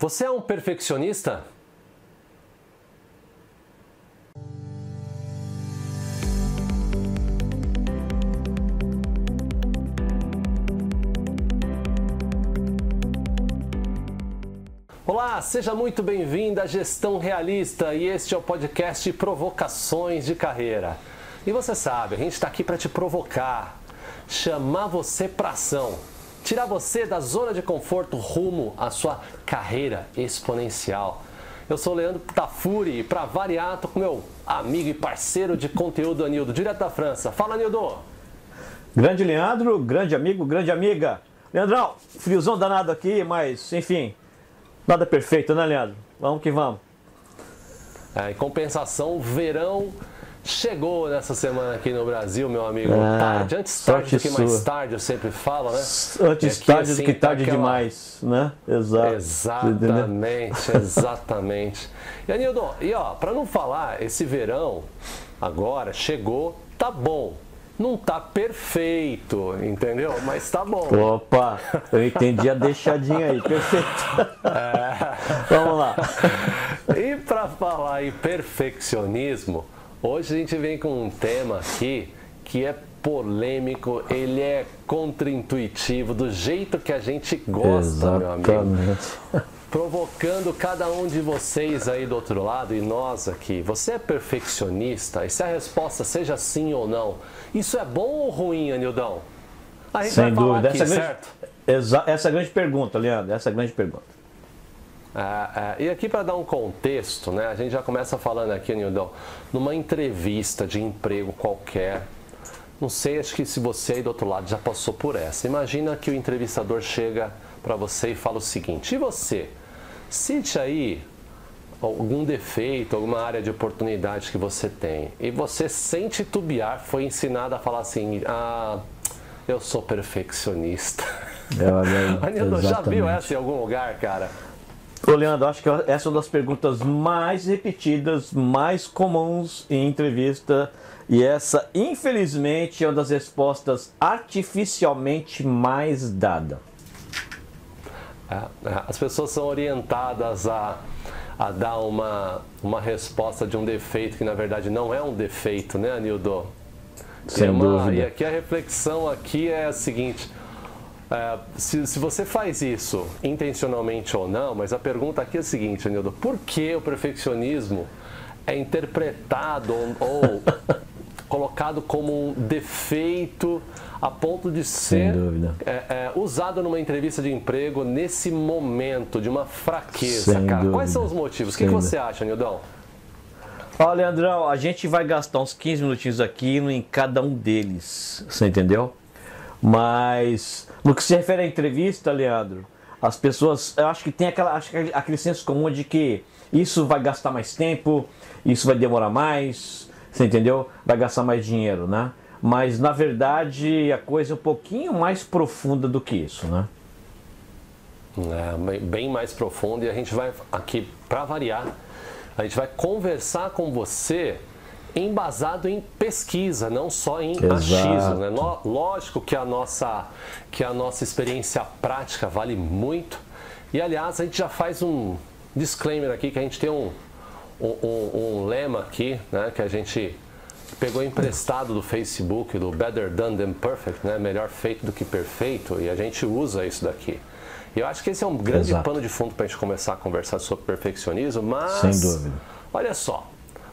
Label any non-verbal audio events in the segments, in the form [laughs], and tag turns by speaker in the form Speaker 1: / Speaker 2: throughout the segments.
Speaker 1: Você é um perfeccionista? Olá, seja muito bem-vindo à Gestão Realista e este é o podcast Provocações de Carreira. E você sabe, a gente está aqui para te provocar, chamar você para ação tirar você da zona de conforto rumo à sua carreira exponencial. Eu sou o Leandro Tafuri e para variar, tô com meu amigo e parceiro de conteúdo Anildo, direto da França. Fala, Anildo!
Speaker 2: Grande Leandro, grande amigo, grande amiga. Leandrão, friozão danado aqui, mas enfim, nada perfeito, né, Leandro? Vamos que vamos.
Speaker 1: É, em compensação, verão chegou nessa semana aqui no Brasil, meu amigo. Ah, tarde, antes tarde do que mais sua. tarde, eu sempre falo, né?
Speaker 2: Antes aqui, tarde assim, do que tarde aquela... demais, né?
Speaker 1: Exato. Exatamente, exatamente. E Anildo, e ó, para não falar, esse verão agora chegou, tá bom. Não tá perfeito, entendeu? Mas tá bom.
Speaker 2: Opa, eu entendi a deixadinha aí, perfeito. É... Vamos lá.
Speaker 1: E para falar em perfeccionismo, Hoje a gente vem com um tema aqui que é polêmico, ele é contraintuitivo, do jeito que a gente gosta, Exatamente. meu amigo. [laughs] Provocando cada um de vocês aí do outro lado e nós aqui. Você é perfeccionista? E se a resposta seja sim ou não, isso é bom ou ruim, Anildão?
Speaker 2: A gente Sem vai dúvida. Aqui, essa, é grande, essa é a grande pergunta, Leandro. Essa é a grande pergunta.
Speaker 1: É, é, e aqui para dar um contexto, né, a gente já começa falando aqui, Nildão, numa entrevista de emprego qualquer. Não sei, acho que se você aí do outro lado já passou por essa. Imagina que o entrevistador chega para você e fala o seguinte: e você? Cite aí algum defeito, alguma área de oportunidade que você tem. E você, sem titubear, foi ensinado a falar assim: ah, eu sou perfeccionista. É, Anildo, [laughs] já viu essa em algum lugar, cara?
Speaker 2: Ô Leandro, acho que essa é uma das perguntas mais repetidas, mais comuns em entrevista. E essa, infelizmente, é uma das respostas artificialmente mais dada.
Speaker 1: É, é, as pessoas são orientadas a, a dar uma, uma resposta de um defeito que na verdade não é um defeito, né, Anildo?
Speaker 2: Sem
Speaker 1: uma,
Speaker 2: dúvida.
Speaker 1: E aqui a reflexão aqui é a seguinte: é, se, se, você faz isso intencionalmente ou não, mas a pergunta aqui é a seguinte, Anildo: por que o perfeccionismo é interpretado ou, ou [laughs] colocado como um defeito a ponto de ser é, é, usado numa entrevista de emprego nesse momento de uma fraqueza, Sem cara? Dúvida. Quais são os motivos? o que, que, você acha, Nildão?
Speaker 2: Olha, Leandrão, a gente vai gastar uns 15 minutinhos aqui em cada um deles, você entendeu? Mas no que se refere à entrevista, Leandro, as pessoas, eu acho que tem aquela, acho que aquele senso comum de que isso vai gastar mais tempo, isso vai demorar mais, você entendeu? Vai gastar mais dinheiro, né? Mas na verdade a coisa é um pouquinho mais profunda do que isso, né?
Speaker 1: É, bem mais profunda e a gente vai aqui para variar, a gente vai conversar com você embasado em pesquisa, não só em Exato. achismo. Né? Lógico que a, nossa, que a nossa experiência prática vale muito. E aliás, a gente já faz um disclaimer aqui que a gente tem um, um, um lema aqui, né, que a gente pegou emprestado do Facebook, do Better Done Than Perfect, né, melhor feito do que perfeito, e a gente usa isso daqui. E eu acho que esse é um grande Exato. pano de fundo para a gente começar a conversar sobre perfeccionismo, mas.
Speaker 2: Sem dúvida.
Speaker 1: Olha só,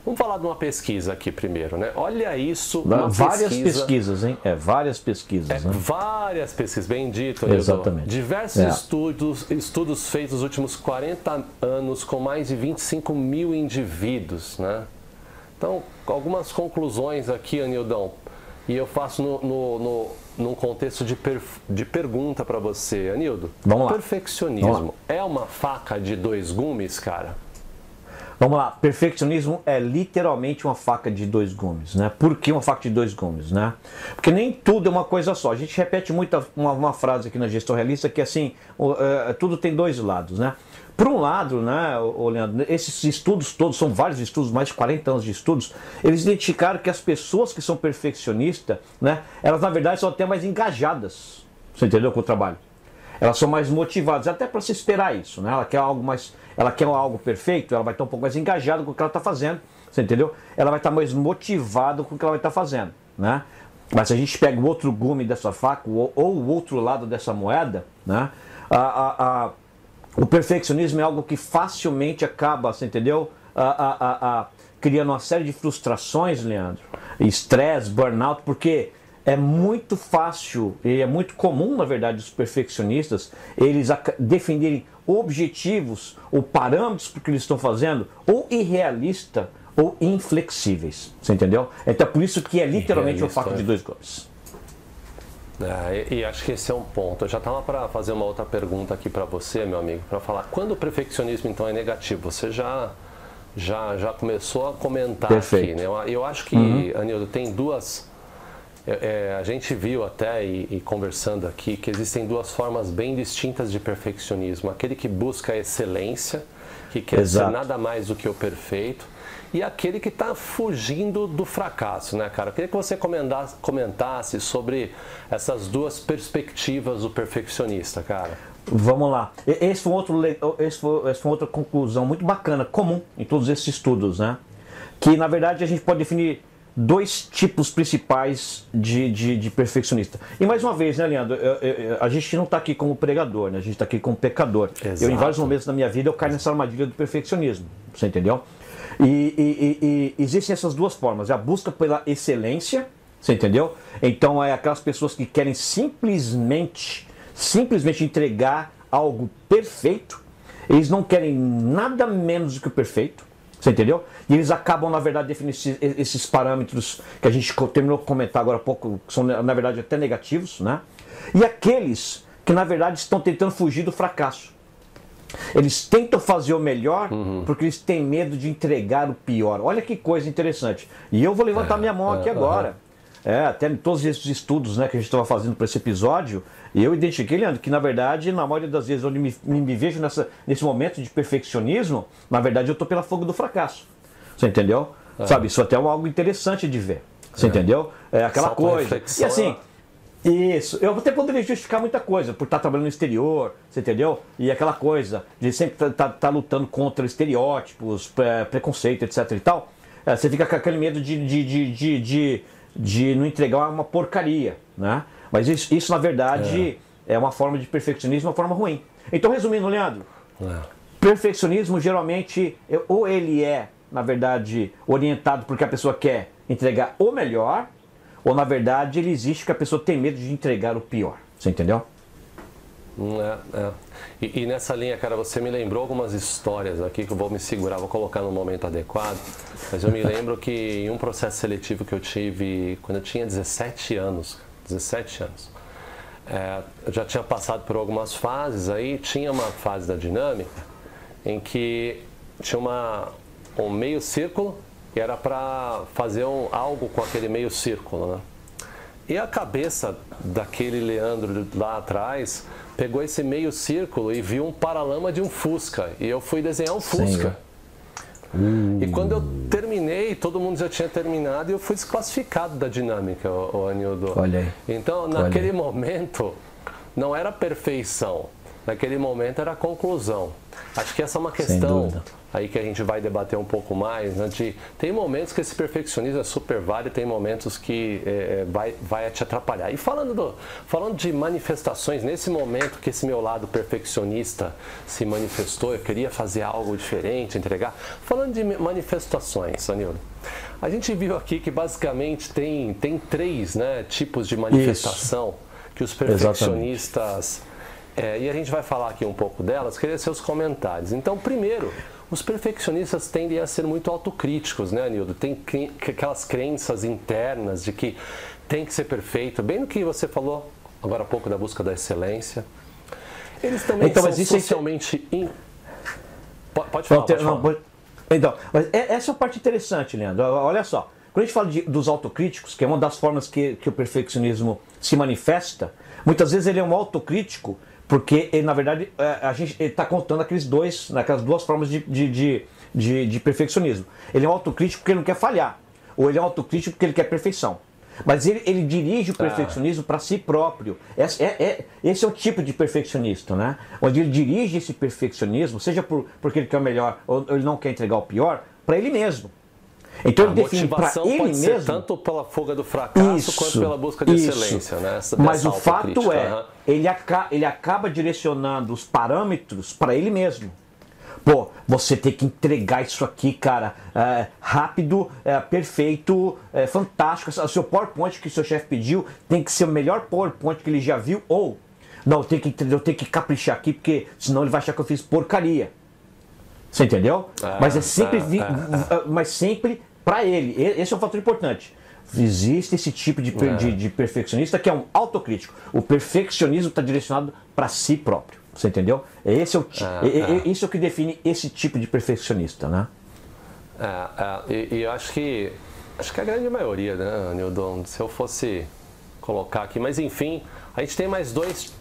Speaker 1: Vamos falar de uma pesquisa aqui primeiro, né? Olha isso.
Speaker 2: várias pesquisa, pesquisas, hein? É, várias pesquisas. É,
Speaker 1: né? Várias pesquisas, bem dito.
Speaker 2: Exatamente.
Speaker 1: Diversos é. estudos, estudos feitos nos últimos 40 anos com mais de 25 mil indivíduos, né? Então, algumas conclusões aqui, Anildão. E eu faço no, no, no num contexto de, per, de pergunta para você, Anildo.
Speaker 2: Vamos lá.
Speaker 1: Perfeccionismo
Speaker 2: Vamos lá.
Speaker 1: é uma faca de dois gumes, cara?
Speaker 2: Vamos lá, perfeccionismo é literalmente uma faca de dois gumes, né? Por que uma faca de dois gumes, né? Porque nem tudo é uma coisa só. A gente repete muito uma, uma frase aqui na gestão realista que é assim, uh, tudo tem dois lados, né? Por um lado, né, Leandro, esses estudos todos, são vários estudos, mais de 40 anos de estudos, eles identificaram que as pessoas que são perfeccionistas, né, elas na verdade são até mais engajadas, você entendeu, com o trabalho. Elas são mais motivadas, até para se esperar isso, né? Ela quer algo mais, ela quer algo perfeito, ela vai estar um pouco mais engajada com o que ela está fazendo, você entendeu? Ela vai estar mais motivada com o que ela vai estar fazendo, né? Mas se a gente pega o outro gume dessa faca ou, ou o outro lado dessa moeda, né? A, a, a, o perfeccionismo é algo que facilmente acaba, você entendeu? Criando uma série de frustrações, Leandro, estresse, burnout, porque é muito fácil e é muito comum, na verdade, os perfeccionistas eles definirem objetivos ou parâmetros para o que eles estão fazendo ou irrealista ou inflexíveis. Você entendeu? Então é por isso que é literalmente um fato de dois golpes.
Speaker 1: É, e, e, acho que esse é um ponto. Eu já estava para fazer uma outra pergunta aqui para você, meu amigo, para falar quando o perfeccionismo então é negativo. Você já já já começou a comentar Perfeito. aqui, né? Eu, eu acho que uhum. Anildo tem duas é, é, a gente viu até e, e, conversando aqui que existem duas formas bem distintas de perfeccionismo. Aquele que busca a excelência, que quer Exato. ser nada mais do que o perfeito, e aquele que está fugindo do fracasso, né, cara? Eu queria que você comentasse sobre essas duas perspectivas do perfeccionista, cara.
Speaker 2: Vamos lá. Esse foi, outro, esse, foi, esse foi outra conclusão muito bacana, comum em todos esses estudos, né? Que na verdade a gente pode definir dois tipos principais de, de, de, perfeccionista. E mais uma vez, né, Leandro, eu, eu, a gente não está aqui como pregador, né? a gente está aqui como pecador. Exato. Eu, em vários momentos da minha vida, eu caio nessa armadilha do perfeccionismo, você entendeu? E, e, e, e existem essas duas formas, a busca pela excelência, você entendeu? Então, é aquelas pessoas que querem simplesmente, simplesmente entregar algo perfeito, eles não querem nada menos do que o perfeito, você entendeu? E eles acabam, na verdade, definindo esses parâmetros que a gente terminou de comentar agora há pouco, que são, na verdade, até negativos, né? E aqueles que, na verdade, estão tentando fugir do fracasso. Eles tentam fazer o melhor uhum. porque eles têm medo de entregar o pior. Olha que coisa interessante. E eu vou levantar é, minha mão aqui é, agora. É, até em todos esses estudos né, que a gente estava fazendo para esse episódio, eu identifiquei, Leandro, que na verdade, na maioria das vezes, onde me, me vejo nessa, nesse momento de perfeccionismo, na verdade eu estou pela fogo do fracasso. Você entendeu? É. Sabe, isso até é algo interessante de ver. Você é. entendeu? É aquela Só coisa. E assim, isso, eu até poderia justificar muita coisa, por estar trabalhando no exterior, você entendeu? E aquela coisa de sempre estar tá, tá, tá lutando contra estereótipos, preconceito, etc e tal. É, você fica com aquele medo de, de, de, de, de não entregar uma porcaria, né? Mas isso, isso na verdade, é. é. uma forma de perfeccionismo, uma forma ruim. Então, resumindo, Leandro, é. perfeccionismo geralmente, ou ele é, na verdade, orientado porque a pessoa quer entregar o melhor, ou na verdade ele existe porque a pessoa tem medo de entregar o pior. Você entendeu?
Speaker 1: É, é. E, e, nessa linha, cara, você me lembrou algumas histórias aqui que eu vou me segurar, vou colocar no momento adequado. Mas eu me lembro que em um processo seletivo que eu tive quando eu tinha 17 anos, 17 anos, é, eu já tinha passado por algumas fases aí, tinha uma fase da dinâmica em que tinha uma, um meio círculo e era para fazer um, algo com aquele meio círculo, né? E a cabeça daquele Leandro lá atrás pegou esse meio círculo e viu um paralama de um Fusca. E eu fui desenhar um Fusca. Hum. E quando eu terminei, todo mundo já tinha terminado e eu fui desclassificado da dinâmica, o, Anildo.
Speaker 2: Olha aí.
Speaker 1: Então, naquele Olha. momento, não era perfeição. Naquele momento era conclusão. Acho que essa é uma questão aí que a gente vai debater um pouco mais. Né, de, tem momentos que esse perfeccionismo é super válido, tem momentos que é, é, vai, vai te atrapalhar. E falando, do, falando de manifestações, nesse momento que esse meu lado perfeccionista se manifestou, eu queria fazer algo diferente, entregar. Falando de manifestações, Anildo, a gente viu aqui que basicamente tem, tem três né, tipos de manifestação Isso. que os perfeccionistas. É, e a gente vai falar aqui um pouco delas, queria seus comentários. Então, primeiro, os perfeccionistas tendem a ser muito autocríticos, né, Anildo? Tem aquelas crenças internas de que tem que ser perfeito, bem no que você falou agora há pouco da busca da excelência. Eles também então, são socialmente. In... Pode falar, pode falar. Não,
Speaker 2: então, mas é, essa é a parte interessante, Leandro. Olha só. Quando a gente fala de, dos autocríticos, que é uma das formas que, que o perfeccionismo se manifesta, muitas vezes ele é um autocrítico porque, ele, na verdade, é, a gente está contando aqueles dois, aquelas duas formas de, de, de, de, de perfeccionismo. Ele é um autocrítico porque ele não quer falhar, ou ele é um autocrítico porque ele quer perfeição. Mas ele, ele dirige o perfeccionismo para si próprio. Esse é, é, esse é o tipo de perfeccionista, né? Onde ele dirige esse perfeccionismo, seja por, porque ele quer o melhor ou ele não quer entregar o pior, para ele mesmo.
Speaker 1: Então a ele define para ele pode mesmo. Ser tanto pela fuga do fracasso isso, quanto pela busca de isso. excelência, né?
Speaker 2: Essa, Mas o fato é, uhum. ele, aca ele acaba direcionando os parâmetros para ele mesmo. Pô, você tem que entregar isso aqui, cara, é, rápido, é, perfeito, é, fantástico. O seu PowerPoint que o seu chefe pediu tem que ser o melhor PowerPoint que ele já viu, ou não, eu tenho que, eu tenho que caprichar aqui, porque senão ele vai achar que eu fiz porcaria. Você entendeu? Ah, mas é sempre, ah, ah. mas sempre para ele. Esse é um fator importante. Existe esse tipo de, é. de, de perfeccionista que é um autocrítico. O perfeccionismo está direcionado para si próprio. Você entendeu? Esse é o, ah, é, é, Isso é o que define esse tipo de perfeccionista, né?
Speaker 1: É, é, e, e, eu acho que acho que a grande maioria, né, Nildon? Se eu fosse colocar aqui, mas enfim, a gente tem mais dois,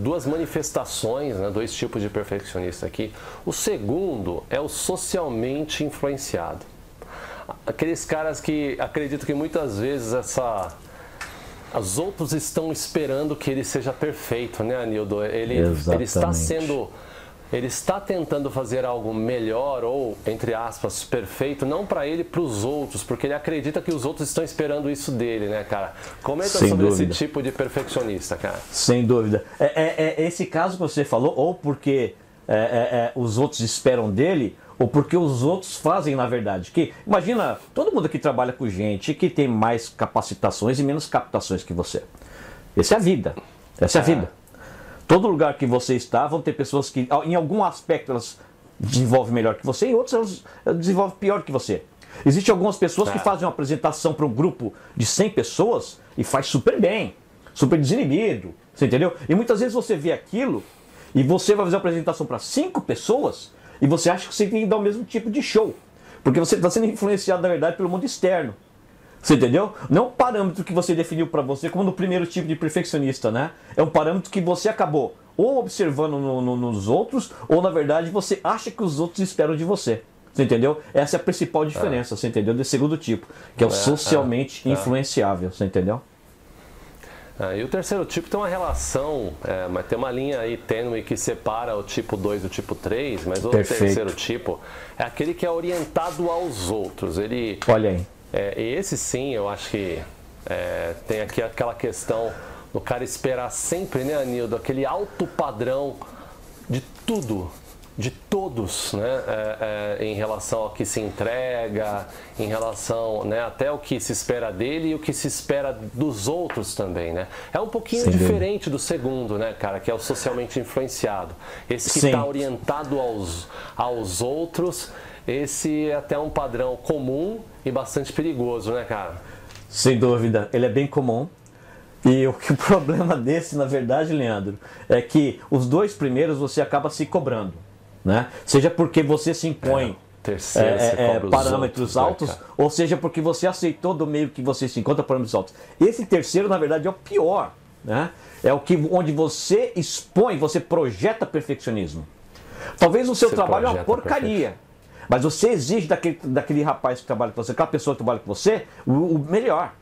Speaker 1: duas manifestações, né, dois tipos de perfeccionista aqui. O segundo é o socialmente influenciado. Aqueles caras que acreditam que muitas vezes essa os outros estão esperando que ele seja perfeito, né, Anildo? Ele, ele está sendo. Ele está tentando fazer algo melhor ou, entre aspas, perfeito, não para ele, para os outros, porque ele acredita que os outros estão esperando isso dele, né, cara? Comenta Sem sobre dúvida. esse tipo de perfeccionista, cara.
Speaker 2: Sem dúvida. É, é, é esse caso que você falou, ou porque é, é, é os outros esperam dele, ou porque os outros fazem na verdade. Que imagina todo mundo que trabalha com gente que tem mais capacitações e menos captações que você. Essa é a vida. Essa é a é. vida. Todo lugar que você está vão ter pessoas que em algum aspecto elas desenvolvem melhor que você e outras elas desenvolvem pior que você. Existem algumas pessoas que é. fazem uma apresentação para um grupo de 100 pessoas e faz super bem, super desinibido, você entendeu? E muitas vezes você vê aquilo e você vai fazer uma apresentação para cinco pessoas e você acha que você tem que dar o mesmo tipo de show. Porque você está sendo influenciado, na verdade, pelo mundo externo. Você entendeu? Não é um parâmetro que você definiu para você como no primeiro tipo de perfeccionista, né? É um parâmetro que você acabou ou observando no, no, nos outros, ou na verdade você acha que os outros esperam de você. Você entendeu? Essa é a principal diferença, é. você entendeu? Desse segundo tipo, que é o é, socialmente é, influenciável, você entendeu?
Speaker 1: Ah, e o terceiro tipo tem uma relação, é, mas tem uma linha aí tênue que separa o tipo 2 do tipo 3, mas o Perfeito. terceiro tipo é aquele que é orientado aos outros. Ele,
Speaker 2: Olha aí.
Speaker 1: É, esse sim, eu acho que é, tem aqui aquela questão do cara esperar sempre, né, Anildo, aquele alto padrão de tudo de todos, né, é, é, em relação ao que se entrega, em relação, né, até o que se espera dele e o que se espera dos outros também, né? É um pouquinho Sim, diferente do segundo, né, cara, que é o socialmente influenciado. Esse que está orientado aos, aos outros, esse é até um padrão comum e bastante perigoso, né, cara?
Speaker 2: Sem dúvida, ele é bem comum. E o, que, o [laughs] problema desse, na verdade, Leandro, é que os dois primeiros você acaba se cobrando né? Seja porque você se impõe é, é, é, parâmetros outros, altos, né, ou seja porque você aceitou do meio que você se encontra parâmetros altos. Esse terceiro, na verdade, é o pior. Né? É o que onde você expõe, você projeta perfeccionismo. Talvez o seu você trabalho é uma porcaria. Mas você exige daquele, daquele rapaz que trabalha com você, aquela pessoa que trabalha com você, o, o melhor.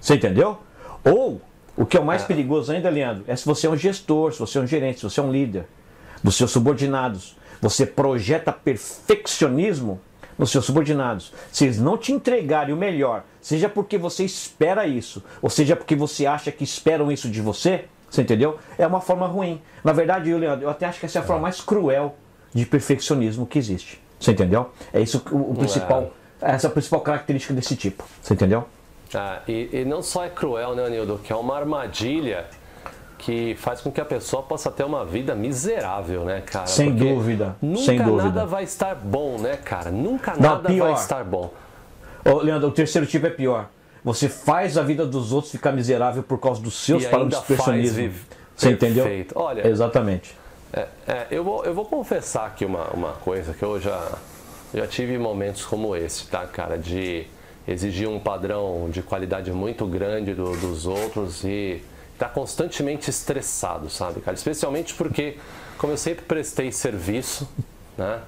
Speaker 2: Você entendeu? Ou, o que é o mais é. perigoso ainda, Leandro, é se você é um gestor, se você é um gerente, se você é um líder dos seus subordinados. Você projeta perfeccionismo nos seus subordinados. Se eles não te entregarem o melhor, seja porque você espera isso, ou seja porque você acha que esperam isso de você, você entendeu? É uma forma ruim. Na verdade, Leandro, eu até acho que essa é a forma mais cruel de perfeccionismo que existe. Você entendeu? É isso o, principal, é. essa é a principal característica desse tipo. Você entendeu?
Speaker 1: Ah, e, e não só é cruel, né, Anildo, que é uma armadilha que faz com que a pessoa possa ter uma vida miserável, né, cara?
Speaker 2: Sem Porque dúvida.
Speaker 1: Nunca
Speaker 2: sem
Speaker 1: nada
Speaker 2: dúvida.
Speaker 1: vai estar bom, né, cara? Nunca Não, nada pior. vai estar bom.
Speaker 2: Ô, Leandro, o terceiro tipo é pior. Você faz a vida dos outros ficar miserável por causa dos seus parâmetros de personalismo. Você entendeu?
Speaker 1: Olha,
Speaker 2: Exatamente.
Speaker 1: É, é, eu, vou, eu vou confessar aqui uma, uma coisa que eu já, já tive momentos como esse, tá, cara? De exigir um padrão de qualidade muito grande do, dos outros e está constantemente estressado, sabe, cara? Especialmente porque, como eu sempre prestei serviço, né?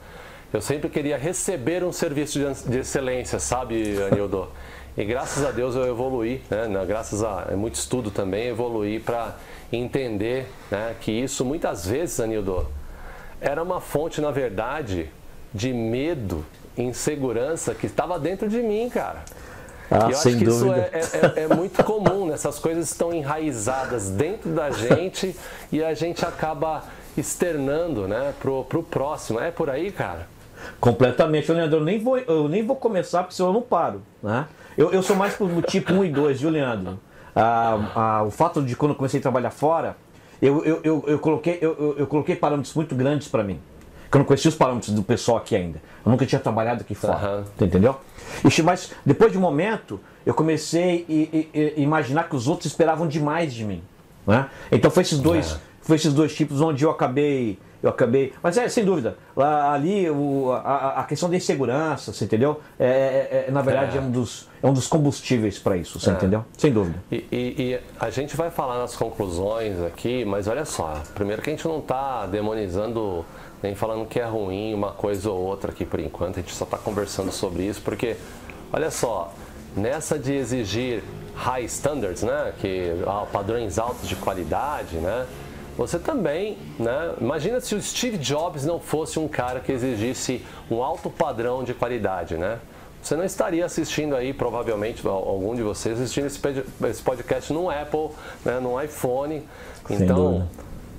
Speaker 1: Eu sempre queria receber um serviço de, excelência, sabe, Anildo? E graças a Deus eu evoluí, né? graças a muito estudo também, evoluí para entender né, que isso muitas vezes, Anildo, era uma fonte, na verdade, de medo, insegurança que estava dentro de mim, cara.
Speaker 2: Ah,
Speaker 1: e eu
Speaker 2: sem
Speaker 1: acho que
Speaker 2: dúvida.
Speaker 1: isso é, é, é, muito comum, né? essas coisas estão enraizadas dentro da gente e a gente acaba externando né, pro, pro próximo. É por aí, cara?
Speaker 2: Completamente, Leandro. Eu nem vou, eu nem vou começar porque senão eu não paro. Né? Eu, eu sou mais pro tipo 1 e 2, viu, Leandro? Ah, ah, o fato de quando eu comecei a trabalhar fora, eu, eu, eu, eu coloquei, eu, eu, coloquei parâmetros muito grandes para mim. Que eu não conhecia os parâmetros do pessoal aqui ainda. Eu nunca tinha trabalhado aqui fora. Uhum. Entendeu? E, mas depois de um momento, eu comecei a, imaginar que os outros esperavam demais de mim. Né? Então foi esses dois, é. foi esses dois tipos onde eu acabei eu acabei. Mas é, sem dúvida, lá, ali o, a, a questão da insegurança, você entendeu? É, é, é na verdade, é. é. um, dos, é um dos combustíveis para isso, você é. entendeu? Sem dúvida.
Speaker 1: E, e, e, a gente vai falar nas conclusões aqui, mas olha só, primeiro que a gente não está demonizando nem falando que é ruim uma coisa ou outra aqui por enquanto, a gente só está conversando sobre isso, porque, olha só, nessa de exigir high standards, né, que ah, padrões altos de qualidade, né, você também, né? Imagina se o Steve Jobs não fosse um cara que exigisse um alto padrão de qualidade, né? Você não estaria assistindo aí, provavelmente, algum de vocês assistindo esse podcast no Apple, né, no iPhone. Então,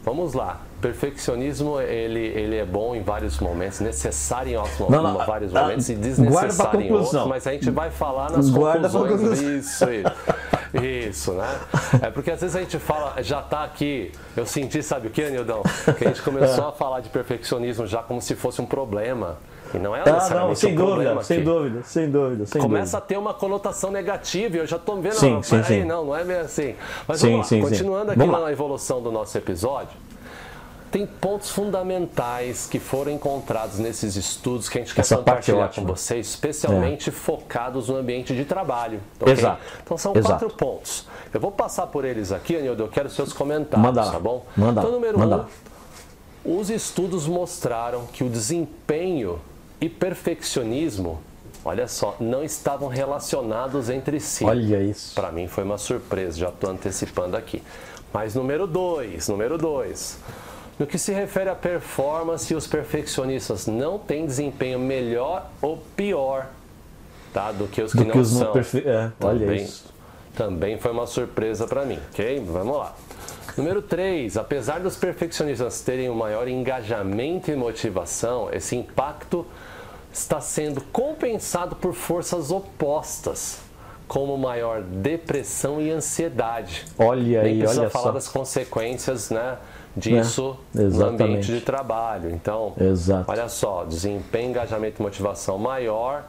Speaker 1: vamos lá. Perfeccionismo, ele, ele é bom em vários momentos, necessário em outros momentos, não, não, vários momentos e desnecessário em outros, mas a gente vai falar nas guarda conclusões. Isso, isso. Isso, né? É porque às vezes a gente fala, já está aqui, eu senti, sabe o que, Nildão? Que a gente começou [laughs] a falar de perfeccionismo já como se fosse um problema. E não é ah, não,
Speaker 2: sem
Speaker 1: um
Speaker 2: dúvida, sem dúvida, sem dúvida, sem
Speaker 1: Começa
Speaker 2: dúvida.
Speaker 1: a ter uma conotação negativa, eu já estou vendo,
Speaker 2: sim, sim,
Speaker 1: peraí,
Speaker 2: sim.
Speaker 1: não, não é bem assim. Mas
Speaker 2: sim,
Speaker 1: vamos lá, continuando aqui na evolução do nosso episódio, tem pontos fundamentais que foram encontrados nesses estudos que a gente quer
Speaker 2: Essa
Speaker 1: compartilhar
Speaker 2: é
Speaker 1: com vocês, especialmente é. focados no ambiente de trabalho.
Speaker 2: Okay? Exato.
Speaker 1: Então são
Speaker 2: Exato.
Speaker 1: quatro pontos. Eu vou passar por eles aqui, Anildo, eu quero seus comentários,
Speaker 2: Manda lá.
Speaker 1: tá bom?
Speaker 2: Manda
Speaker 1: então, número
Speaker 2: Manda
Speaker 1: um, os estudos mostraram que o desempenho e perfeccionismo, olha só, não estavam relacionados entre si.
Speaker 2: Olha isso.
Speaker 1: Para mim foi uma surpresa, já estou antecipando aqui. Mas número dois, número dois. No que se refere à performance, os perfeccionistas não têm desempenho melhor ou pior tá, do que os que
Speaker 2: do
Speaker 1: não
Speaker 2: que os
Speaker 1: são.
Speaker 2: Não perfe... é, olha
Speaker 1: também,
Speaker 2: isso.
Speaker 1: também foi uma surpresa para mim, ok? Vamos lá. Número 3, apesar dos perfeccionistas terem um maior engajamento e motivação, esse impacto está sendo compensado por forças opostas, como maior depressão e ansiedade.
Speaker 2: Olha
Speaker 1: Nem
Speaker 2: aí,
Speaker 1: precisa
Speaker 2: olha
Speaker 1: falar
Speaker 2: só.
Speaker 1: das consequências, né? Disso
Speaker 2: É,
Speaker 1: no ambiente de trabalho. Então,
Speaker 2: Exato.
Speaker 1: olha só, desempenho, engajamento e motivação maior,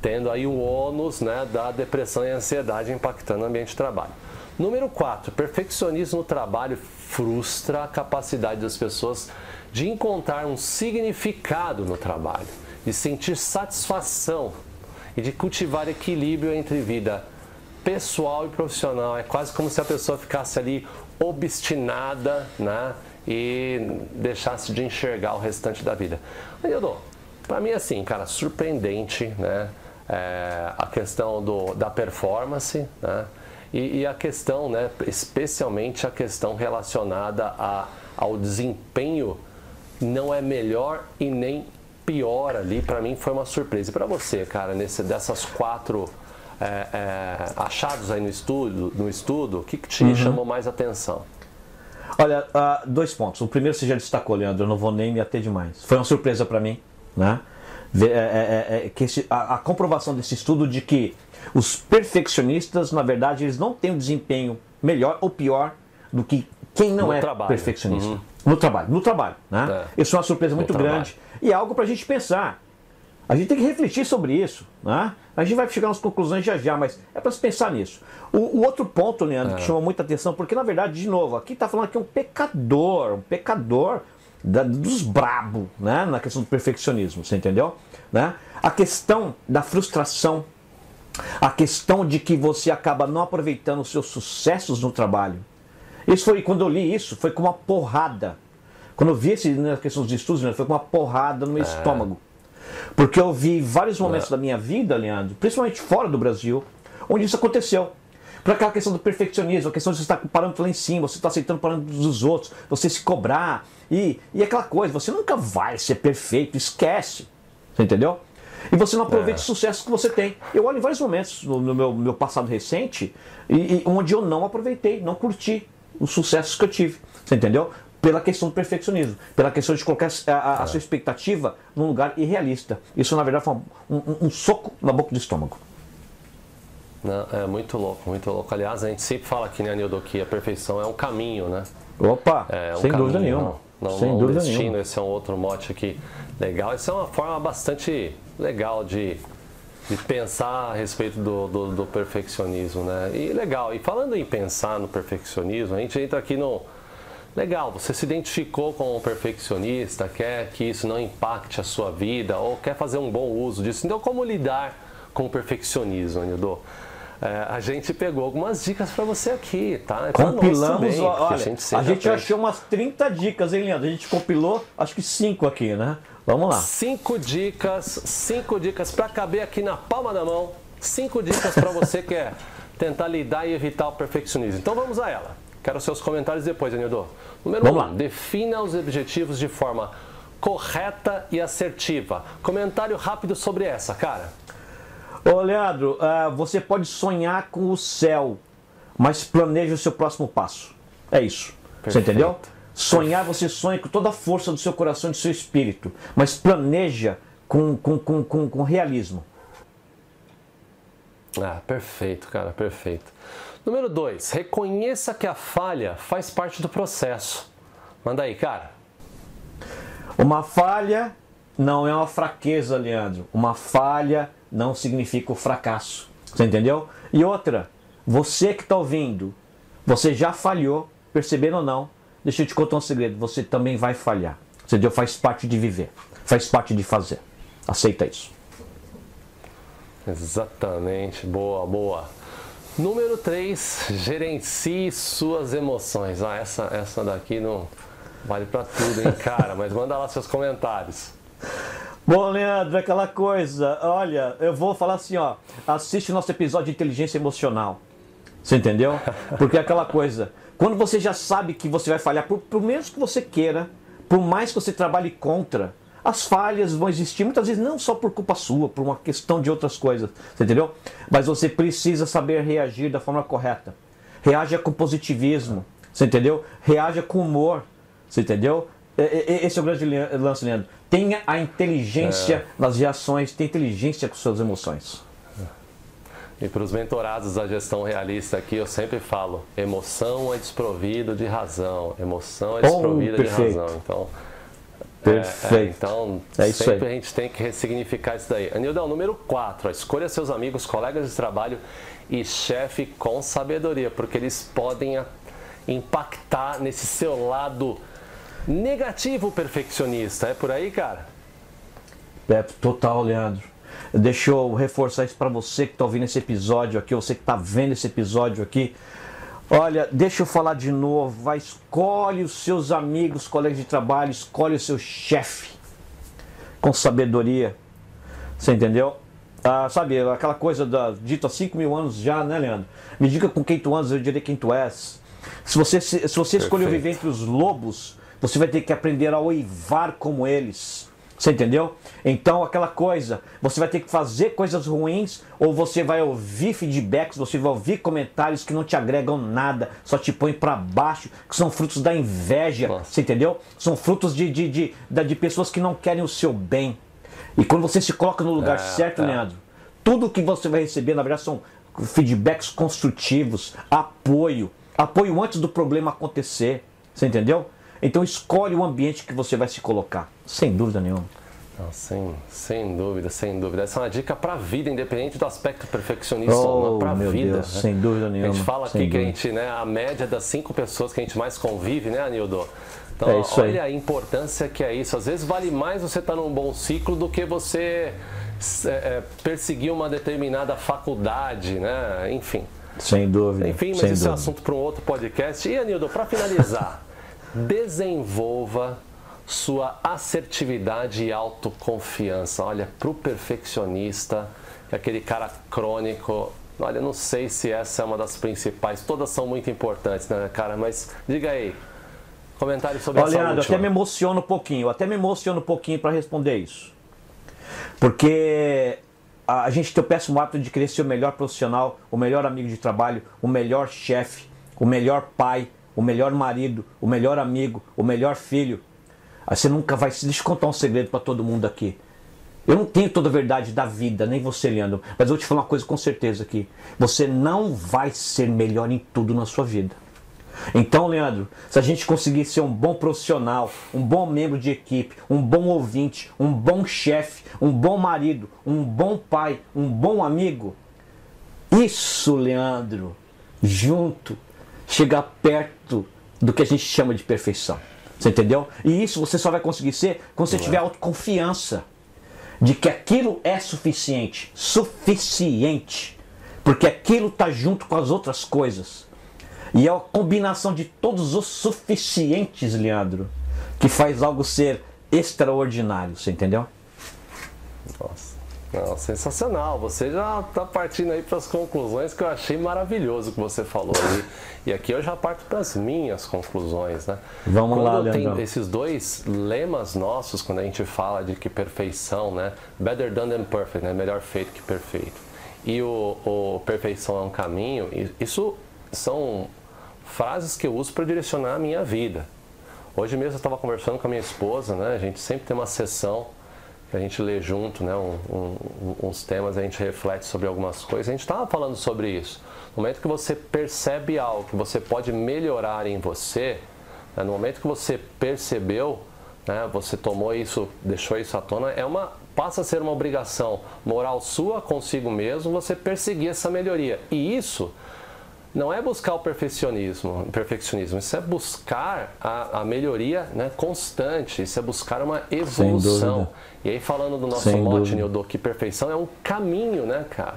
Speaker 1: tendo aí o ônus né, da depressão e ansiedade impactando o ambiente de trabalho. Número 4, perfeccionismo no trabalho frustra a capacidade das pessoas de encontrar um significado no trabalho, de sentir satisfação e de cultivar equilíbrio entre vida pessoal e profissional. É quase como se a pessoa ficasse ali obstinada, né? E deixasse de enxergar o restante da vida. Nildo, para mim assim, cara, surpreendente, né? É, a questão do, da performance, né? E, e, a questão, né? Especialmente a questão relacionada a, ao desempenho não é melhor e nem pior ali. Para mim foi uma surpresa. E para você, cara, nesse, dessas quatro é, é, achados aí no estudo, no estudo, o que, que te
Speaker 2: Uhum.
Speaker 1: chamou mais atenção?
Speaker 2: Olha, ah, dois pontos. O primeiro você já destacou, Leandro, eu não vou nem me ater demais. Foi uma surpresa para mim, né? Ver, é, é, é, que esse- a, a comprovação desse estudo de que os perfeccionistas, na verdade, eles não têm um desempenho melhor ou pior do que quem não
Speaker 1: No
Speaker 2: é
Speaker 1: trabalho.
Speaker 2: perfeccionista.
Speaker 1: Uhum.
Speaker 2: No trabalho, no trabalho, né?
Speaker 1: É.
Speaker 2: Isso é uma surpresa muito
Speaker 1: trabalho.
Speaker 2: grande e é algo para a gente pensar. A gente tem que refletir sobre isso, né? A gente vai chegar nas conclusões já já, mas é para se pensar nisso. O, o outro ponto, Leandro,
Speaker 1: É.
Speaker 2: que chamou muita atenção, porque na verdade, de novo, aqui está falando que é um pecador, um pecador da- dos brabo, né? Na questão do perfeccionismo, você entendeu? Né? A questão da frustração, a questão de que você acaba não aproveitando os seus sucessos no trabalho. Isso foi quando eu li isso, foi com uma porrada. Quando eu vi esse na questão dos estudos, Leandro, foi com uma porrada no meu estômago. Porque eu vi vários momentos
Speaker 1: É.
Speaker 2: da minha vida, Leandro, principalmente fora do Brasil, onde isso aconteceu. Para aquela questão do perfeccionismo, a questão de você estar com parâmetro lá em cima, você está aceitando parâmetros dos outros, você se cobrar. E, e aquela coisa, você nunca vai ser perfeito, esquece. Você entendeu? E você não aproveita é. o sucesso que você tem. Eu olho em vários momentos no, no meu, meu, passado recente e, e, onde eu não aproveitei, não curti os sucessos que eu tive. Você entendeu? Pela questão do perfeccionismo, pela questão de colocar a, a, a sua expectativa num lugar irrealista. Isso, na verdade, foi um, um, um soco na boca do estômago.
Speaker 1: Não, é muito louco, muito louco. Aliás, a gente sempre fala aqui, né, Nildo, que a perfeição é um caminho, né?
Speaker 2: Opa, é um sem caminho, dúvida nenhuma.
Speaker 1: Não, não,
Speaker 2: sem
Speaker 1: não
Speaker 2: dúvida
Speaker 1: destino,
Speaker 2: nenhuma.
Speaker 1: esse é um outro mote aqui legal. Isso é uma forma bastante legal de, de pensar a respeito do, do, do, perfeccionismo, né? E legal, e falando em pensar no perfeccionismo, a gente entra aqui no. Legal, você se identificou com um perfeccionista, quer que isso não impacte a sua vida, ou quer fazer um bom uso disso. Então, como lidar com o perfeccionismo, Nildo? É, a gente pegou algumas dicas para você aqui, tá?
Speaker 2: É Compilamos, também, olha, a gente, a gente achou umas 30 dicas, hein, Leandro? A gente compilou, acho que 5 aqui, né? Vamos lá.
Speaker 1: Cinco dicas, cinco dicas para caber aqui na palma da mão. Cinco dicas para você que quer tentar lidar e evitar o perfeccionismo. Então vamos a ela. Quero seus comentários depois, Anildo. Número vamos um, lá. defina os objetivos de forma correta e assertiva. Comentário rápido sobre essa, cara.
Speaker 2: Ô, Leandro, uh, você pode sonhar com o céu, mas planeje o seu próximo passo. É isso. Perfeito. Você entendeu? Sonhar, você sonha com toda a força do seu coração e do seu espírito, mas planeja com, com, com, com, com realismo.
Speaker 1: Ah, perfeito, cara, perfeito. Número dois, reconheça que a falha faz parte do processo. Manda aí, cara.
Speaker 2: Uma falha não é uma fraqueza, Leandro. Uma falha não significa o fracasso. Você entendeu? E outra, você que está ouvindo, você já falhou, percebendo ou não, Deixa eu te contar um segredo: você também vai falhar. Você deu, faz parte de viver, faz parte de fazer. Aceita isso.
Speaker 1: Exatamente, boa, boa. Número 3, gerencie suas emoções. Ah, essa, essa daqui não vale para tudo, hein, [laughs] cara? Mas manda lá seus comentários.
Speaker 2: Bom, Leandro, aquela coisa, olha, eu vou falar assim, ó, assiste o nosso episódio de inteligência emocional. Você entendeu? Porque é aquela coisa, quando você já sabe que você vai falhar, por, por menos que você queira, por mais que você trabalhe contra, as falhas vão existir muitas vezes não só por culpa sua, por uma questão de outras coisas, você entendeu? Mas você precisa saber reagir da forma correta. Reaja com positivismo, você entendeu? Reaja com humor, você entendeu? Esse é o grande lance, Leandro. Tenha a inteligência é. nas reações, tenha inteligência com suas emoções.
Speaker 1: E para os mentorados da gestão realista aqui, eu sempre falo: emoção é desprovido de razão, emoção é desprovida oh, de razão. Então,
Speaker 2: Perfeito. É,
Speaker 1: então, é isso sempre aí. a gente tem que ressignificar isso daí. Anildão, número 4, escolha seus amigos, colegas de trabalho e chefe com sabedoria, porque eles podem impactar nesse seu lado negativo perfeccionista. É por aí, cara?
Speaker 2: É total, Leandro. Deixa eu reforçar isso para você que está ouvindo esse episódio aqui, você que está vendo esse episódio aqui. Olha, deixa eu falar de novo. Vai, escolhe os seus amigos, colegas de trabalho, escolhe o seu chefe com sabedoria. Você entendeu? Ah, sabe, aquela coisa da, dito há 5 mil anos já, né, Leandro? Me diga com quem tu andas, eu direi quem tu és. Se você, se, se você escolheu viver entre os lobos, você vai ter que aprender a oivar como eles. Você entendeu? Então, aquela coisa, você vai ter que fazer coisas ruins ou você vai ouvir feedbacks, você vai ouvir comentários que não te agregam nada, só te põem para baixo, que são frutos da inveja, Nossa. você entendeu? São frutos de, de, de, de, pessoas que não querem o seu bem. E quando você se coloca no lugar é, certo, é. Leandro, tudo que você vai receber, na verdade, são feedbacks construtivos, apoio, apoio antes do problema acontecer, você entendeu? Então escolhe o ambiente que você vai se colocar, sem dúvida nenhuma.
Speaker 1: Não, sem, sem dúvida, sem dúvida. Essa é uma dica para a vida, independente do aspecto perfeccionista
Speaker 2: oh,
Speaker 1: para a vida.
Speaker 2: Deus, né? Sem dúvida nenhuma.
Speaker 1: A gente fala aqui
Speaker 2: dúvida.
Speaker 1: que a gente, né, a média das cinco pessoas que a gente mais convive, né, Anildo? Então, é olha aí. a importância que é isso. Às vezes vale mais você estar tá num bom ciclo do que você é, é, perseguir uma determinada faculdade, né? Enfim.
Speaker 2: Sem dúvida.
Speaker 1: Enfim, mas
Speaker 2: sem
Speaker 1: isso
Speaker 2: dúvida.
Speaker 1: é assunto para um outro podcast. E, Anildo, para finalizar [laughs] desenvolva sua assertividade e autoconfiança. Olha, para o perfeccionista, aquele cara crônico, Olha, não sei se essa é uma das principais. Todas são muito importantes, né, cara? Mas diga aí. Comentário sobre
Speaker 2: Olha,
Speaker 1: essa
Speaker 2: Leandro,
Speaker 1: última.
Speaker 2: até me emociono um pouquinho. Eu até me emociono um pouquinho para responder isso. Porque a gente tem o péssimo hábito de querer ser o melhor profissional, o melhor amigo de trabalho, o melhor chefe, o melhor pai, o melhor marido, o melhor amigo, o melhor filho. Aí você nunca vai. Deixa eu contar um segredo para todo mundo aqui. Eu não tenho toda a verdade da vida, nem você, Leandro, mas eu vou te falar uma coisa com certeza aqui. Você não vai ser melhor em tudo na sua vida. Então, Leandro, se a gente conseguir ser um bom profissional, um bom membro de equipe, um bom ouvinte, um bom chefe, um bom marido, um bom pai, um bom amigo, isso, Leandro, junto, chega perto do que a gente chama de perfeição. Você entendeu? E isso você só vai conseguir ser quando você tiver autoconfiança de que aquilo é suficiente. Suficiente. Porque aquilo está junto com as outras coisas. E é a combinação de todos os suficientes, Leandro, que faz algo ser extraordinário. Você entendeu?
Speaker 1: Nossa. Não, sensacional. Você já está partindo aí para as conclusões que eu achei maravilhoso que você falou aí. E aqui eu já parto para as minhas conclusões, né?
Speaker 2: Vamos
Speaker 1: quando
Speaker 2: lá, Leandrão.
Speaker 1: Tem esses dois lemas nossos quando a gente fala de que perfeição, né? Better done than perfect, né? Melhor feito que perfeito. E o, o perfeição é um caminho. Isso são frases que eu uso para direcionar a minha vida. Hoje mesmo eu estava conversando com a minha esposa, né? A gente sempre tem uma sessão a gente lê junto, né, um, um, uns temas, a gente reflete sobre algumas coisas. A gente estava falando sobre isso. No momento que você percebe algo que você pode melhorar em você, né, no momento que você percebeu, né, você tomou isso, deixou isso à tona, é uma passa a ser uma obrigação moral sua consigo mesmo você perseguir essa melhoria. E isso não é buscar o perfeccionismo, perfeccionismo, isso é buscar a, a melhoria né, constante, isso é buscar uma evolução. E aí falando do nosso
Speaker 2: Sem
Speaker 1: mote. Nildo, que perfeição é um caminho, né, cara?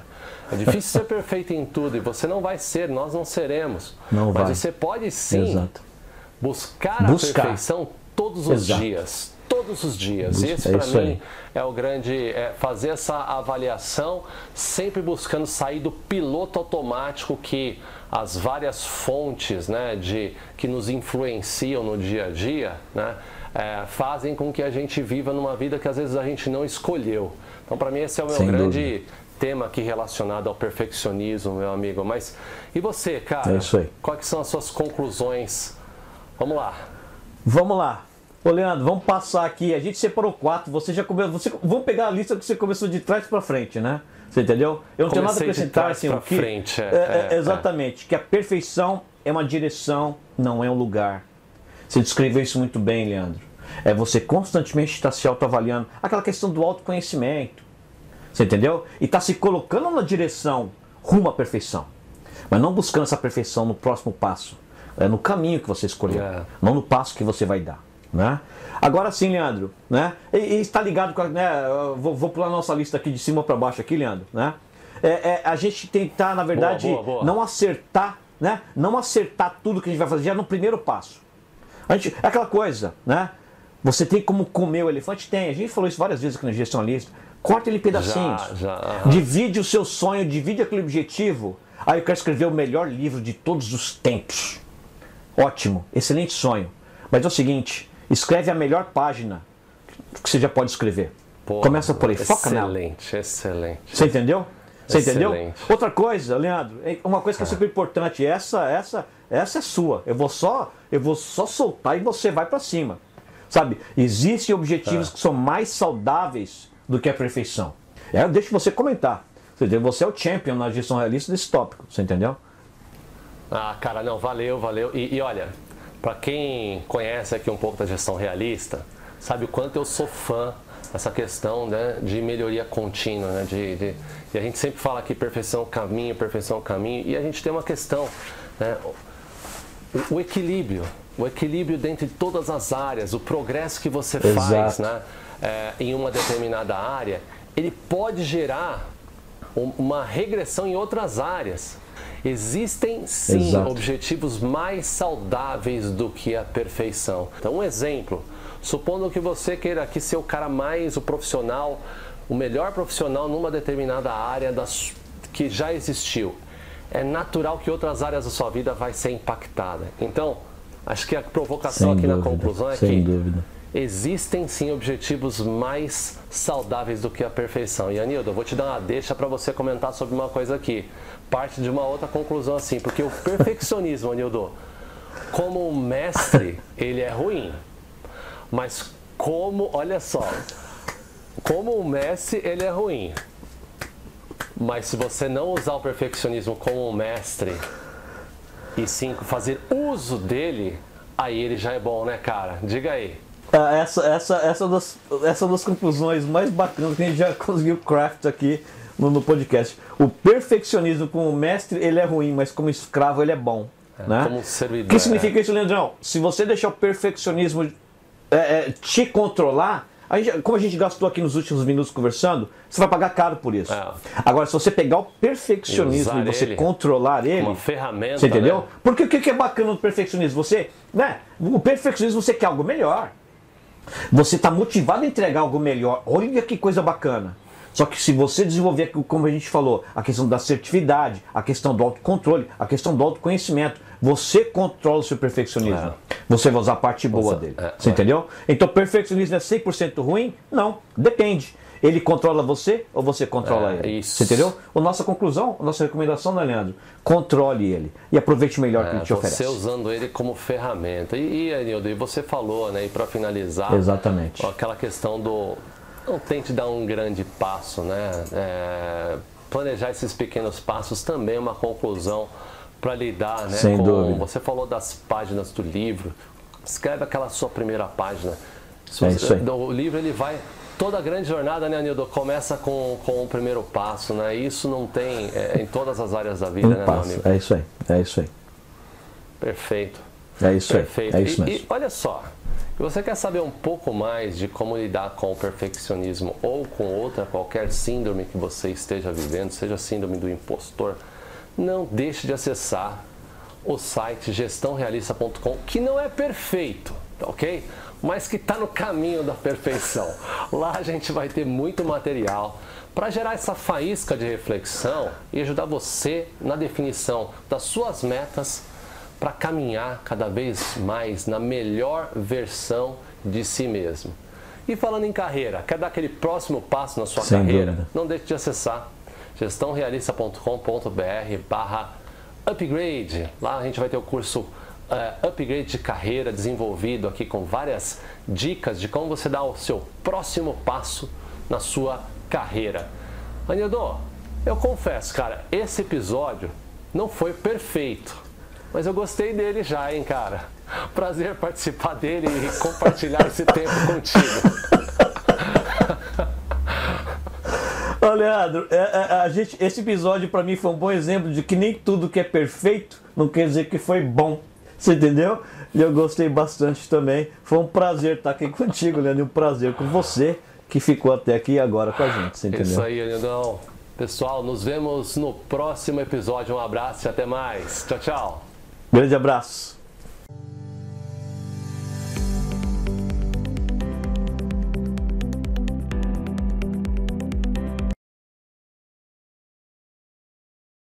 Speaker 1: É difícil ser perfeito em tudo e você não vai ser, nós não seremos.
Speaker 2: Não
Speaker 1: Mas
Speaker 2: vai.
Speaker 1: você pode sim buscar,
Speaker 2: Buscar.
Speaker 1: a perfeição todos os
Speaker 2: Exato.
Speaker 1: dias. Todos os dias. Esse
Speaker 2: é
Speaker 1: para mim
Speaker 2: aí.
Speaker 1: é o grande. É fazer essa avaliação, sempre buscando sair do piloto automático que as várias fontes né, de, que nos influenciam no dia a dia né, é, fazem com que a gente viva numa vida que às vezes a gente não escolheu. Então, para mim, esse é o meu
Speaker 2: Sem
Speaker 1: grande tema aqui relacionado ao perfeccionismo, meu amigo. Mas e você, cara?
Speaker 2: É isso aí.
Speaker 1: Quais são as suas conclusões? Vamos lá.
Speaker 2: Vamos lá. Ô Leandro, vamos passar aqui. A gente separou quatro. Você já começou. Você, vamos pegar a lista que você começou de trás para frente, né? Você entendeu? Eu não tenho nada a
Speaker 1: Comecei
Speaker 2: acrescentar assim
Speaker 1: pra
Speaker 2: que.
Speaker 1: frente, é,
Speaker 2: É, é,
Speaker 1: é,
Speaker 2: exatamente. Que a perfeição é uma direção, não é um lugar. Você descreveu isso muito bem, Leandro. É você constantemente estar se autoavaliando. Aquela questão do autoconhecimento. Você entendeu? E está se colocando na direção rumo à perfeição. Mas não buscando essa perfeição no próximo passo. É no caminho que você escolheu.
Speaker 1: É.
Speaker 2: Não no passo que você vai dar. Né? Agora sim, Leandro. Né? E, e está ligado com a. Né? Vou, vou pular a nossa lista aqui de cima para baixo aqui, Leandro. Né? É, é, a gente tentar, na verdade,
Speaker 1: boa, boa.
Speaker 2: não acertar, né? Não acertar tudo que a gente vai fazer já no primeiro passo. A gente, é aquela coisa, né? Você tem como comer o elefante? Tem. A gente falou isso várias vezes aqui no Gestionalista. Corta ele em pedacinhos.
Speaker 1: Já, já.
Speaker 2: Divide o seu sonho, divide aquele objetivo. Aí eu quero escrever o melhor livro de todos os tempos. Ótimo, excelente sonho. Mas é o seguinte, escreve a melhor página que você já pode escrever. Começa por aí, foca nela.
Speaker 1: Excelente, excelente.
Speaker 2: Você entendeu? Você entendeu?
Speaker 1: Excelente.
Speaker 2: Outra coisa, Leandro, uma coisa que é super importante, essa, essa, essa é sua. Eu vou só, eu vou só soltar e você vai para cima. Sabe? Existem objetivos que são mais saudáveis do que a perfeição. É, eu deixo você comentar. Você entendeu? Você é o champion na gestão realista desse tópico. Você entendeu?
Speaker 1: Ah, cara, não, valeu, valeu. E, e olha, para quem conhece aqui um pouco da gestão realista, sabe o quanto eu sou fã dessa questão né, de melhoria contínua, né, de, de- e a gente sempre fala aqui perfeição é o caminho, perfeição é o caminho, e a gente tem uma questão, né, o, o equilíbrio, o equilíbrio dentro de todas as áreas, o progresso que você faz
Speaker 2: Exato.
Speaker 1: né, é, em uma determinada área, ele pode gerar um- uma regressão em outras áreas. Existem sim
Speaker 2: Exato.
Speaker 1: objetivos mais saudáveis do que a perfeição. Então, um exemplo: supondo que você queira aqui ser o cara mais, o profissional, o melhor profissional numa determinada área das, que já existiu. É natural que outras áreas da sua vida vai ser impactada. Então, acho que a provocação
Speaker 2: Sem
Speaker 1: aqui
Speaker 2: dúvida,
Speaker 1: na conclusão é
Speaker 2: sem
Speaker 1: que
Speaker 2: dúvida.
Speaker 1: Existem sim objetivos mais saudáveis do que a perfeição. E Anildo, eu vou te dar uma deixa para você comentar sobre uma coisa aqui. Parte de uma outra conclusão assim, porque o perfeccionismo, Anildo, como um mestre, ele é ruim. Mas como, olha só, como um mestre, ele é ruim. Mas se você não usar o perfeccionismo como um mestre e sim fazer uso dele, aí ele já é bom, né, cara? Diga aí.
Speaker 2: Ah, Essa, essa, essa, das, essa das conclusões mais bacanas que a gente já [laughs] conseguiu craft aqui no, no podcast. O perfeccionismo como mestre, ele é ruim, mas como escravo, ele é bom. né?
Speaker 1: como servidor,
Speaker 2: O que significa isso, Leandrão? Se você deixar o perfeccionismo é, é, te controlar, a gente- como a gente gastou aqui nos últimos minutos conversando, você vai pagar caro por isso.
Speaker 1: É.
Speaker 2: Agora, se você pegar o perfeccionismo
Speaker 1: E
Speaker 2: e, você
Speaker 1: ele
Speaker 2: controlar ele,
Speaker 1: Uma ferramenta.
Speaker 2: você entendeu?
Speaker 1: né?
Speaker 2: Porque o que que é bacana do perfeccionismo? Você, né? O perfeccionismo você quer algo melhor. Você está motivado a entregar algo melhor. Olha que coisa bacana. Só que se você desenvolver, como a gente falou, a questão da assertividade, a questão do autocontrole, a questão do autoconhecimento, você controla o seu perfeccionismo. Você vai usar a parte boa dele.
Speaker 1: é,
Speaker 2: você
Speaker 1: é.
Speaker 2: entendeu? Então, perfeccionismo é 100% ruim? Não, depende. Ele controla você ou você controla
Speaker 1: É,
Speaker 2: ele?
Speaker 1: isso.
Speaker 2: Você entendeu? A nossa conclusão, a nossa recomendação, né, Leandro? Controle ele e aproveite melhor o que
Speaker 1: É,
Speaker 2: ele te oferece.
Speaker 1: você usando ele como ferramenta. E, e Anildo, e você falou, né? E para finalizar,
Speaker 2: Exatamente.
Speaker 1: aquela questão do não tente dar um grande passo, né? É, planejar esses pequenos passos também é uma conclusão para lidar, né?
Speaker 2: Sem
Speaker 1: com,
Speaker 2: dúvida.
Speaker 1: Você falou das páginas do livro. Escreve aquela sua primeira página.
Speaker 2: É
Speaker 1: você-
Speaker 2: isso aí.
Speaker 1: O livro ele vai toda grande jornada, né, Anildo? Começa com, com o primeiro passo, né? Isso não tem é, em todas as áreas da vida,
Speaker 2: Um
Speaker 1: né,
Speaker 2: passo. É isso aí. É isso aí.
Speaker 1: Perfeito.
Speaker 2: É isso
Speaker 1: Perfeito.
Speaker 2: aí. É isso
Speaker 1: e,
Speaker 2: mesmo.
Speaker 1: e olha só, se você quer saber um pouco mais de como lidar com o perfeccionismo ou com outra qualquer síndrome que você esteja vivendo, seja síndrome do impostor, não deixe de acessar o site gestãorealista.com, que não é perfeito, ok? Mas que está no caminho da perfeição. Lá a gente vai ter muito material para gerar essa faísca de reflexão e ajudar você na definição das suas metas para caminhar cada vez mais na melhor versão de si mesmo. E falando em carreira, quer dar aquele próximo passo na sua
Speaker 2: Sem
Speaker 1: carreira?
Speaker 2: dúvida.
Speaker 1: Não deixe de acessar gestãorealista.com.br barra upgrade. Lá a gente vai ter o curso eh, Upgrade de Carreira desenvolvido aqui com várias dicas de como você dá o seu próximo passo na sua carreira. Anildo, eu confesso, cara, esse episódio não foi perfeito, mas eu gostei dele já, hein, cara. Prazer participar dele e compartilhar esse tempo contigo.
Speaker 2: Ô, Leandro, é, é, a gente, esse episódio pra mim foi um bom exemplo de que nem tudo que é perfeito não quer dizer que foi bom. Você entendeu? E eu gostei bastante também. Foi um prazer estar aqui [laughs] contigo, Leandro. E um prazer com você que ficou até aqui agora com a gente. Você entendeu?
Speaker 1: Isso aí, Anildão. Pessoal, nos vemos no próximo episódio. Um abraço e até mais. Tchau, tchau.
Speaker 2: Grande abraço.